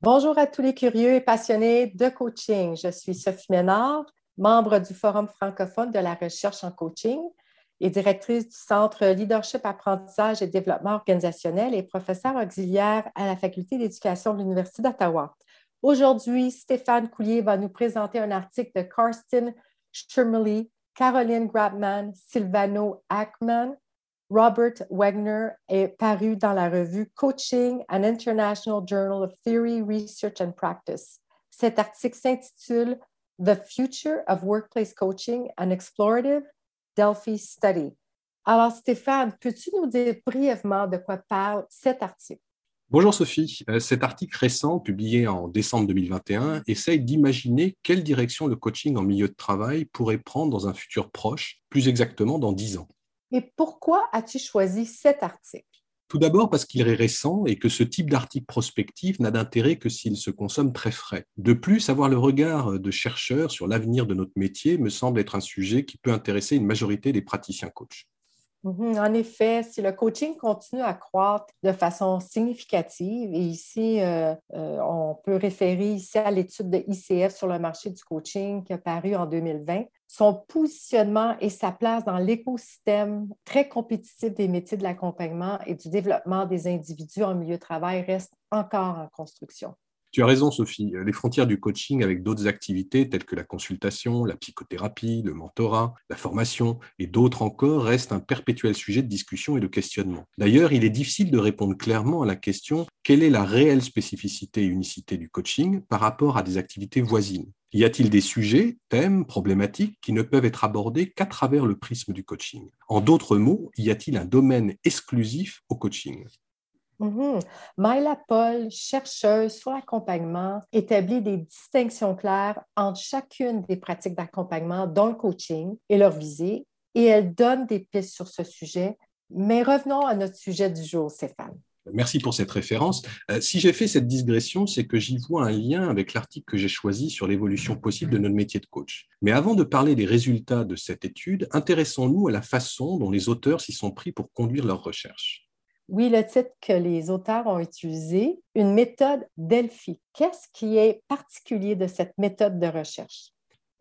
Bonjour à tous les curieux et passionnés de coaching. Je suis Sophie Ménard, membre du Forum francophone de la recherche en coaching et directrice du Centre Leadership, Apprentissage et Développement organisationnel et professeure auxiliaire à la Faculté d'éducation de l'Université d'Ottawa. Aujourd'hui, Stéphane Coulier va nous présenter un article de Karsten Schirmley, Caroline Grabman, Silvano Ackman Robert Wagner est paru dans la revue Coaching, an International Journal of Theory, Research and Practice. Cet article s'intitule The Future of Workplace Coaching, an Explorative Delphi Study. Alors, Stéphane, peux-tu nous dire brièvement de quoi parle cet article? Bonjour Sophie. Euh, cet article récent, publié en décembre 2021, essaye d'imaginer quelle direction le coaching en milieu de travail pourrait prendre dans un futur proche, plus exactement dans dix ans. Et pourquoi as-tu choisi cet article? Tout d'abord parce qu'il est récent et que ce type d'article prospectif n'a d'intérêt que s'il se consomme très frais. De plus, avoir le regard de chercheurs sur l'avenir de notre métier me semble être un sujet qui peut intéresser une majorité des praticiens coachs. Mhm, en effet, si le coaching continue à croître de façon significative, et ici, euh, euh, on peut référer ici à l'étude de ICF sur le marché du coaching qui a paru en 2020, son positionnement et sa place dans l'écosystème très compétitif des métiers de l'accompagnement et du développement des individus en milieu de travail restent encore en construction. Tu as raison, Sophie. Les frontières du coaching avec d'autres activités telles que la consultation, la psychothérapie, le mentorat, la formation et d'autres encore restent un perpétuel sujet de discussion et de questionnement. D'ailleurs, il est difficile de répondre clairement à la question quelle est la réelle spécificité et unicité du coaching par rapport à des activités voisines? Y a-t-il des sujets, thèmes, problématiques qui ne peuvent être abordés qu'à travers le prisme du coaching? En d'autres mots, y a-t-il un domaine exclusif au coaching? Mm Myla Paul, chercheuse sur l'accompagnement, établit des distinctions claires entre chacune des pratiques d'accompagnement, dont le coaching et leur visée, et elle donne des pistes sur ce sujet. Mais revenons à notre sujet du jour, Stéphane. Merci pour cette référence. Euh, si j'ai fait cette digression, c'est que j'y vois un lien avec l'article que j'ai choisi sur l'évolution possible de notre métier de coach. Mais avant de parler des résultats de cette étude, intéressons-nous à la façon dont les auteurs s'y sont pris pour conduire leurs recherches. Oui, le titre que les auteurs ont utilisé, une méthode Delphi. Qu'est-ce qui est particulier de cette méthode de recherche?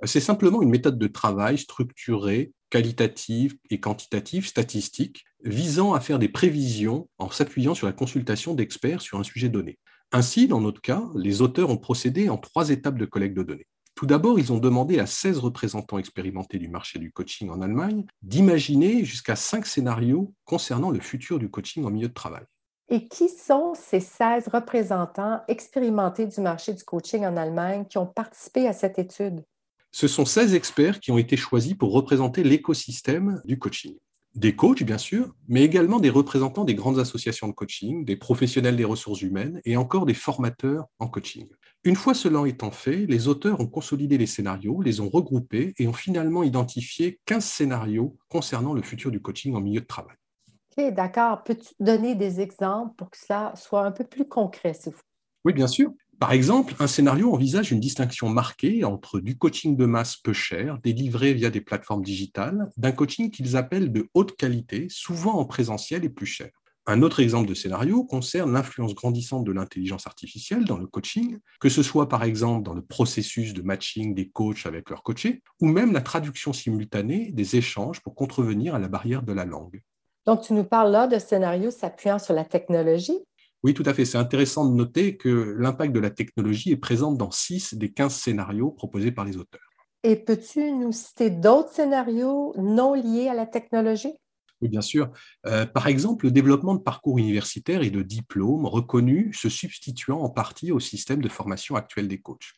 C'est simplement une méthode de travail structurée, qualitative et quantitative, statistique, visant à faire des prévisions en s'appuyant sur la consultation d'experts sur un sujet donné. Ainsi, dans notre cas, les auteurs ont procédé en trois étapes de collecte de données. Tout d'abord, ils ont demandé à 16 représentants expérimentés du marché du coaching en Allemagne d'imaginer jusqu'à cinq scénarios concernant le futur du coaching en milieu de travail. Et qui sont ces 16 représentants expérimentés du marché du coaching en Allemagne qui ont participé à cette étude? Ce sont 16 experts qui ont été choisis pour représenter l'écosystème du coaching des coachs, bien sûr, mais également des représentants des grandes associations de coaching, des professionnels des ressources humaines et encore des formateurs en coaching. Une fois cela étant fait, les auteurs ont consolidé les scénarios, les ont regroupés et ont finalement identifié 15 scénarios concernant le futur du coaching en milieu de travail. OK, d'accord. Peux-tu donner des exemples pour que cela soit un peu plus concret, s'il vous plaît? Oui, bien sûr. Par exemple, un scénario envisage une distinction marquée entre du coaching de masse peu cher, délivré via des plateformes digitales, d'un coaching qu'ils appellent de haute qualité, souvent en présentiel et plus cher. Un autre exemple de scénario concerne l'influence grandissante de l'intelligence artificielle dans le coaching, que ce soit par exemple dans le processus de matching des coachs avec leurs coachés, ou même la traduction simultanée des échanges pour contrevenir à la barrière de la langue. Donc, tu nous parles là de scénarios s'appuyant sur la technologie. Oui, tout à fait. C'est intéressant de noter que l'impact de la technologie est présent dans 6 des 15 scénarios proposés par les auteurs. Et peux-tu nous citer d'autres scénarios non liés à la technologie? Oui, bien sûr. Euh, par exemple, le développement de parcours universitaires et de diplômes reconnus se substituant en partie au système de formation actuel des coachs.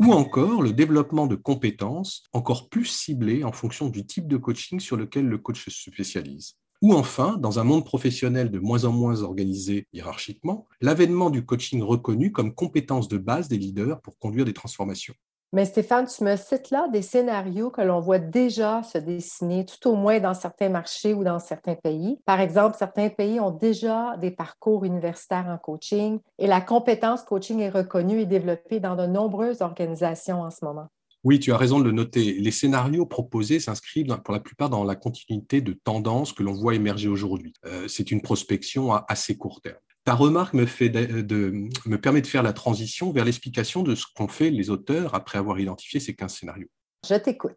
Ou encore le développement de compétences encore plus ciblées en fonction du type de coaching sur lequel le coach se spécialise. Ou enfin, dans un monde professionnel de moins en moins organisé hiérarchiquement, l'avènement du coaching reconnu comme compétence de base des leaders pour conduire des transformations. Mais Stéphane, tu me cites là des scénarios que l'on voit déjà se dessiner, tout au moins dans certains marchés ou dans certains pays. Par exemple, certains pays ont déjà des parcours universitaires en coaching et la compétence coaching est reconnue et développée dans de nombreuses organisations en ce moment. Oui, tu as raison de le noter. Les scénarios proposés s'inscrivent pour la plupart dans la continuité de tendances que l'on voit émerger aujourd'hui. Euh, c'est une prospection à assez court terme. Ta remarque me, fait me permet de faire la transition vers l'explication de ce qu'ont fait les auteurs après avoir identifié ces 15 scénarios. Je t'écoute.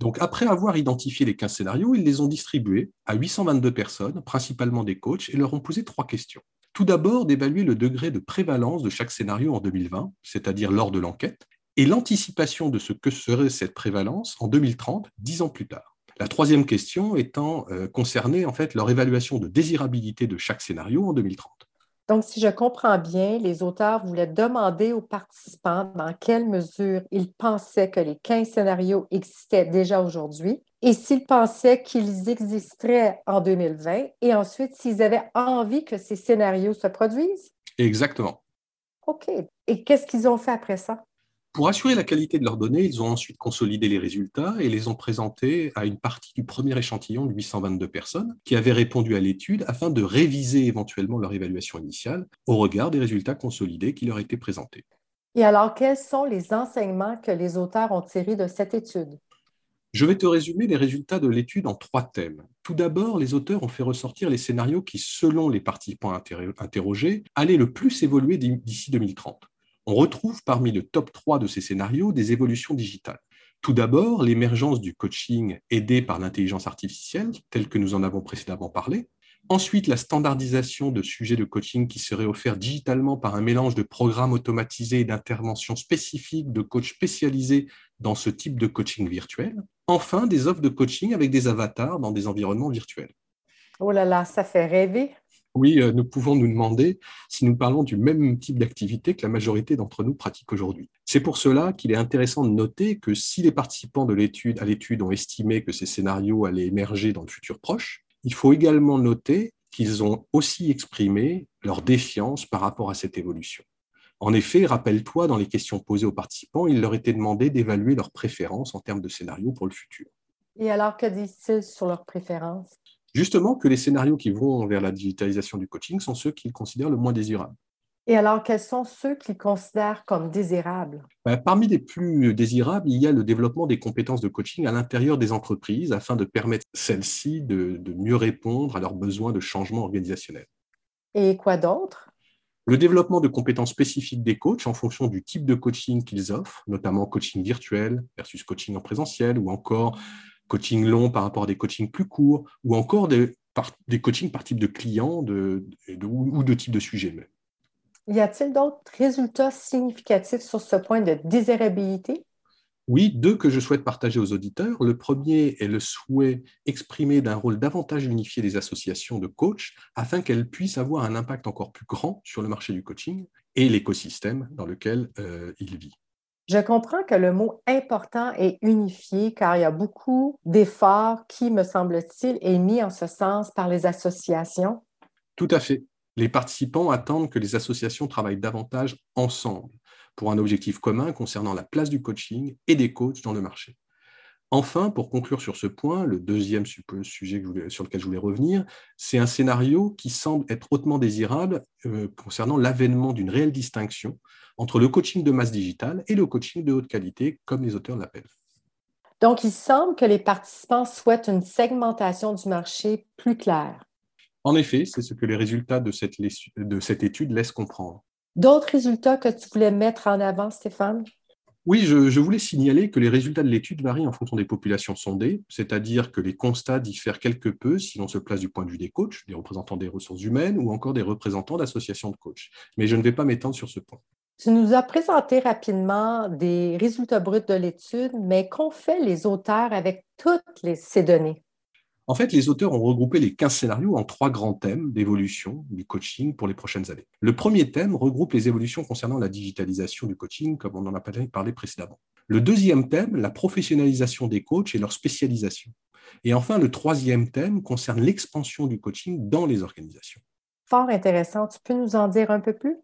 Donc, après avoir identifié les 15 scénarios, ils les ont distribués à 822 personnes, principalement des coachs, et leur ont posé trois questions. Tout d'abord, d'évaluer le degré de prévalence de chaque scénario en 2020, c'est-à-dire lors de l'enquête, et l'anticipation de ce que serait cette prévalence en 2030, dix ans plus tard. La troisième question étant euh, concernée en fait leur évaluation de désirabilité de chaque scénario en 2030. Donc, si je comprends bien, les auteurs voulaient demander aux participants dans quelle mesure ils pensaient que les 15 scénarios existaient déjà aujourd'hui et s'ils pensaient qu'ils existeraient en 2020 et ensuite s'ils avaient envie que ces scénarios se produisent. Exactement. OK. Et qu'est-ce qu'ils ont fait après ça? Pour assurer la qualité de leurs données, ils ont ensuite consolidé les résultats et les ont présentés à une partie du premier échantillon de 822 personnes qui avaient répondu à l'étude afin de réviser éventuellement leur évaluation initiale au regard des résultats consolidés qui leur étaient présentés. Et alors, quels sont les enseignements que les auteurs ont tirés de cette étude? Je vais te résumer les résultats de l'étude en trois thèmes. Tout d'abord, les auteurs ont fait ressortir les scénarios qui, selon les participants interrogés, allaient le plus évoluer d'ici 2030 on retrouve parmi le top 3 de ces scénarios des évolutions digitales. Tout d'abord, l'émergence du coaching aidé par l'intelligence artificielle, tel que nous en avons précédemment parlé. Ensuite, la standardisation de sujets de coaching qui seraient offerts digitalement par un mélange de programmes automatisés et d'interventions spécifiques de coachs spécialisés dans ce type de coaching virtuel. Enfin, des offres de coaching avec des avatars dans des environnements virtuels. Oh là là, ça fait rêver oui, euh, nous pouvons nous demander si nous parlons du même type d'activité que la majorité d'entre nous pratiquent aujourd'hui. C'est pour cela qu'il est intéressant de noter que si les participants à l'étude ont estimé que ces scénarios allaient émerger dans le futur proche, il faut également noter qu'ils ont aussi exprimé leur défiance par rapport à cette évolution. En effet, rappelle-toi, dans les questions posées aux participants, il leur était demandé d'évaluer leurs préférences en termes de scénarios pour le futur. Et alors, que disent-ils sur leurs préférences? Justement que les scénarios qui vont vers la digitalisation du coaching sont ceux qu'ils considèrent le moins désirables. Et alors, quels sont ceux qu'ils considèrent comme désirables? Ben, parmi les plus désirables, il y a le développement des compétences de coaching à l'intérieur des entreprises afin de permettre celles-ci de, de mieux répondre à leurs besoins de changement organisationnel. Et quoi d'autre? Le développement de compétences spécifiques des coachs en fonction du type de coaching qu'ils offrent, notamment coaching virtuel versus coaching en présentiel ou encore coaching long par rapport à des coachings plus courts, ou encore des, des coachings par type de client de, ou de type de sujet même. Y a-t-il d'autres résultats significatifs sur ce point de désirabilité? Oui, deux que je souhaite partager aux auditeurs. Le premier est le souhait exprimé d'un rôle davantage unifié des associations de coachs afin qu'elles puissent avoir un impact encore plus grand sur le marché du coaching et l'écosystème dans lequel euh, il vit. Je comprends que le mot important est unifié car il y a beaucoup d'efforts qui, me semble-t-il, est mis en ce sens par les associations. Tout à fait. Les participants attendent que les associations travaillent davantage ensemble pour un objectif commun concernant la place du coaching et des coachs dans le marché. Enfin, pour conclure sur ce point, le deuxième sujet sur lequel je voulais revenir, c'est un scénario qui semble être hautement désirable euh, concernant l'avènement d'une réelle distinction entre le coaching de masse digitale et le coaching de haute qualité, comme les auteurs l'appellent. Donc, il semble que les participants souhaitent une segmentation du marché plus claire. En effet, c'est ce que les résultats de cette, de cette étude laissent comprendre. D'autres résultats que tu voulais mettre en avant, Stéphane? Oui, je, voulais signaler que les résultats de l'étude varient en fonction des populations sondées, c'est-à-dire que les constats diffèrent quelque peu si l'on se place du point de vue des coachs, des représentants des ressources humaines ou encore des représentants d'associations de coachs. Mais je ne vais pas m'étendre sur ce point. Tu nous as présenté rapidement des résultats bruts de l'étude, mais qu'ont fait les auteurs avec toutes ces données? En fait, les auteurs ont regroupé les 15 scénarios en trois grands thèmes d'évolution du coaching pour les prochaines années. Le premier thème regroupe les évolutions concernant la digitalisation du coaching, comme on en a parlé précédemment. Le deuxième thème, la professionnalisation des coachs et leur spécialisation. Et enfin, le troisième thème concerne l'expansion du coaching dans les organisations. Fort intéressant. Tu peux nous en dire un peu plus?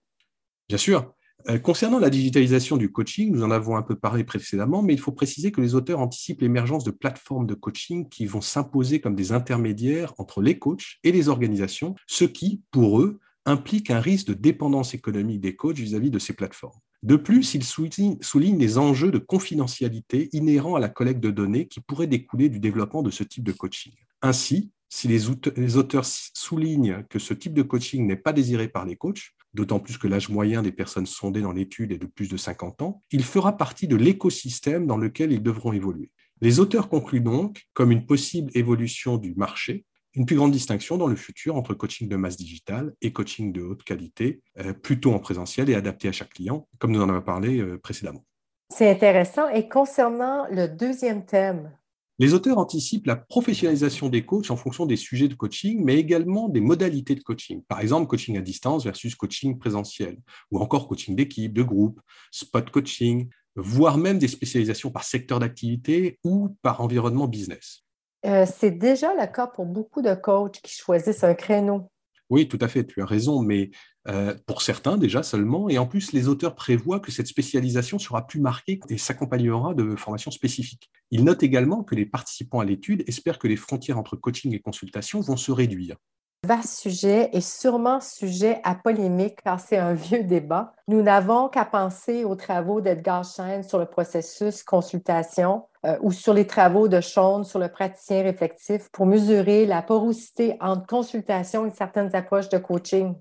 Bien sûr. Euh, concernant la digitalisation du coaching, nous en avons un peu parlé précédemment, mais il faut préciser que les auteurs anticipent l'émergence de plateformes de coaching qui vont s'imposer comme des intermédiaires entre les coachs et les organisations, ce qui, pour eux, implique un risque de dépendance économique des coachs vis-à-vis de ces plateformes. De plus, ils soulignent les enjeux de confidentialité inhérents à la collecte de données qui pourraient découler du développement de ce type de coaching. Ainsi, Si les auteurs soulignent que ce type de coaching n'est pas désiré par les coachs, d'autant plus que l'âge moyen des personnes sondées dans l'étude est de plus de 50 ans, il fera partie de l'écosystème dans lequel ils devront évoluer. Les auteurs concluent donc, comme une possible évolution du marché, une plus grande distinction dans le futur entre coaching de masse digitale et coaching de haute qualité, euh, plutôt en présentiel et adapté à chaque client, comme nous en avons parlé euh, précédemment. C'est intéressant. Et concernant le deuxième thème, les auteurs anticipent la professionnalisation des coachs en fonction des sujets de coaching, mais également des modalités de coaching. Par exemple, coaching à distance versus coaching présentiel, ou encore coaching d'équipe, de groupe, spot coaching, voire même des spécialisations par secteur d'activité ou par environnement business. Euh, c'est déjà le cas pour beaucoup de coachs qui choisissent un créneau. Oui, tout à fait, tu as raison, mais euh, pour certains déjà seulement. Et en plus, les auteurs prévoient que cette spécialisation sera plus marquée et s'accompagnera de formations spécifiques. Ils notent également que les participants à l'étude espèrent que les frontières entre coaching et consultation vont se réduire. Vaste sujet et sûrement sujet à polémique car c'est un vieux débat. Nous n'avons qu'à penser aux travaux d'Edgar Schein sur le processus consultation euh, ou sur les travaux de Sean sur le praticien réflectif pour mesurer la porosité entre consultation et certaines approches de coaching.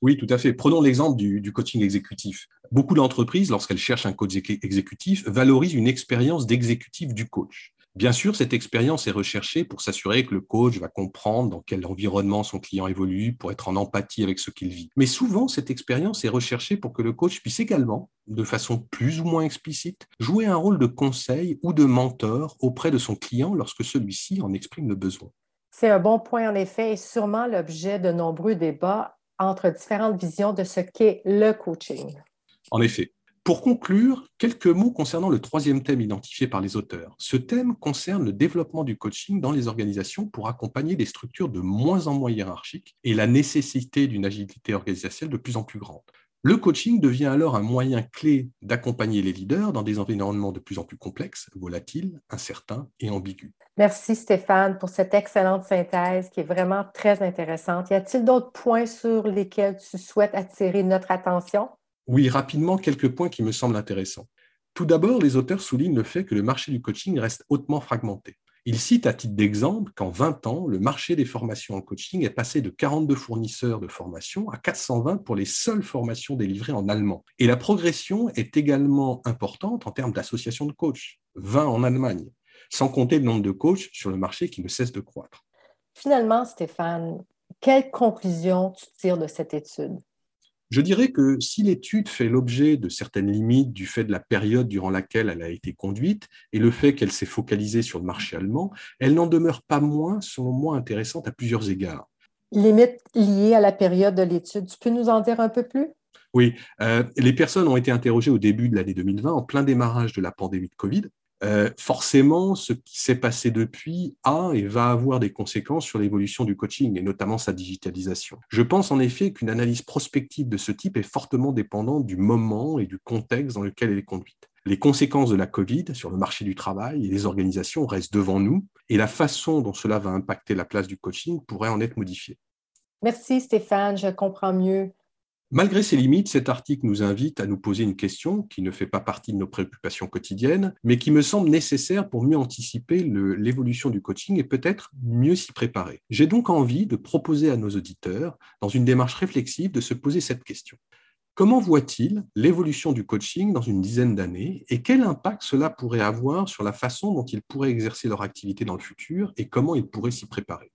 Oui, tout à fait. Prenons l'exemple du, du, coaching exécutif. Beaucoup d'entreprises, lorsqu'elles cherchent un coach exécutif, valorisent une expérience d'exécutif du coach. Bien sûr, cette expérience est recherchée pour s'assurer que le coach va comprendre dans quel environnement son client évolue, pour être en empathie avec ce qu'il vit. Mais souvent, cette expérience est recherchée pour que le coach puisse également, de façon plus ou moins explicite, jouer un rôle de conseil ou de mentor auprès de son client lorsque celui-ci en exprime le besoin. C'est un bon point en effet et sûrement l'objet de nombreux débats entre différentes visions de ce qu'est le coaching. En effet, pour conclure, quelques mots concernant le troisième thème identifié par les auteurs. Ce thème concerne le développement du coaching dans les organisations pour accompagner des structures de moins en moins hiérarchiques et la nécessité d'une agilité organisationnelle de plus en plus grande. Le coaching devient alors un moyen clé d'accompagner les leaders dans des environnements de plus en plus complexes, volatiles, incertains et ambigus. Merci Stéphane pour cette excellente synthèse qui est vraiment très intéressante. Y a-t-il d'autres points sur lesquels tu souhaites attirer notre attention? Oui, rapidement, quelques points qui me semblent intéressants. Tout d'abord, les auteurs soulignent le fait que le marché du coaching reste hautement fragmenté. Ils citent à titre d'exemple qu'en 20 ans, le marché des formations en coaching est passé de 42 fournisseurs de formation à 420 pour les seules formations délivrées en allemand. Et la progression est également importante en termes d'associations de coachs, 20 en Allemagne, sans compter le nombre de coachs sur le marché qui ne cesse de croître. Finalement, Stéphane, quelle conclusion tu tires de cette étude? Je dirais que si l'étude fait l'objet de certaines limites du fait de la période durant laquelle elle a été conduite et le fait qu'elle s'est focalisée sur le marché allemand, elle n'en demeure pas moins, selon moi, intéressante à plusieurs égards. Limites liées à la période de l'étude, tu peux nous en dire un peu plus? Oui, euh, les personnes ont été interrogées au début de l'année 2020, en plein démarrage de la pandémie de Covid, euh, forcément, ce qui s'est passé depuis a et va avoir des conséquences sur l'évolution du coaching et notamment sa digitalisation. Je pense en effet qu'une analyse prospective de ce type est fortement dépendante du moment et du contexte dans lequel elle est conduite. Les conséquences de la Covid sur le marché du travail et les organisations restent devant nous et la façon dont cela va impacter la place du coaching pourrait en être modifiée. Merci Stéphane, je comprends mieux. Malgré ces limites, cet article nous invite à nous poser une question qui ne fait pas partie de nos préoccupations quotidiennes, mais qui me semble nécessaire pour mieux anticiper l'évolution du coaching et peut-être mieux s'y préparer. J'ai donc envie de proposer à nos auditeurs, dans une démarche réflexive, de se poser cette question. Comment voit-il l'évolution du coaching dans une dizaine d'années et quel impact cela pourrait avoir sur la façon dont ils pourraient exercer leur activité dans le futur et comment ils pourraient s'y préparer?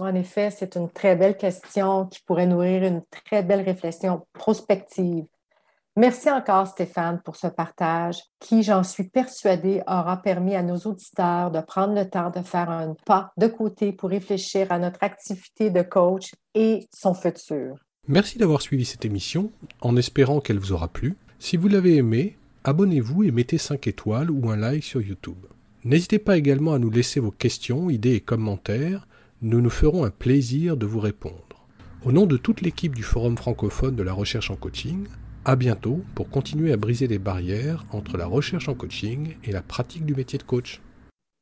En effet, c'est une très belle question qui pourrait nourrir une très belle réflexion prospective. Merci encore, Stéphane, pour ce partage qui, j'en suis persuadée, aura permis à nos auditeurs de prendre le temps de faire un pas de côté pour réfléchir à notre activité de coach et son futur. Merci d'avoir suivi cette émission, en espérant qu'elle vous aura plu. Si vous l'avez aimée, abonnez-vous et mettez 5 étoiles ou un like sur YouTube. N'hésitez pas également à nous laisser vos questions, idées et commentaires nous nous ferons un plaisir de vous répondre. Au nom de toute l'équipe du Forum francophone de la recherche en coaching, à bientôt pour continuer à briser les barrières entre la recherche en coaching et la pratique du métier de coach.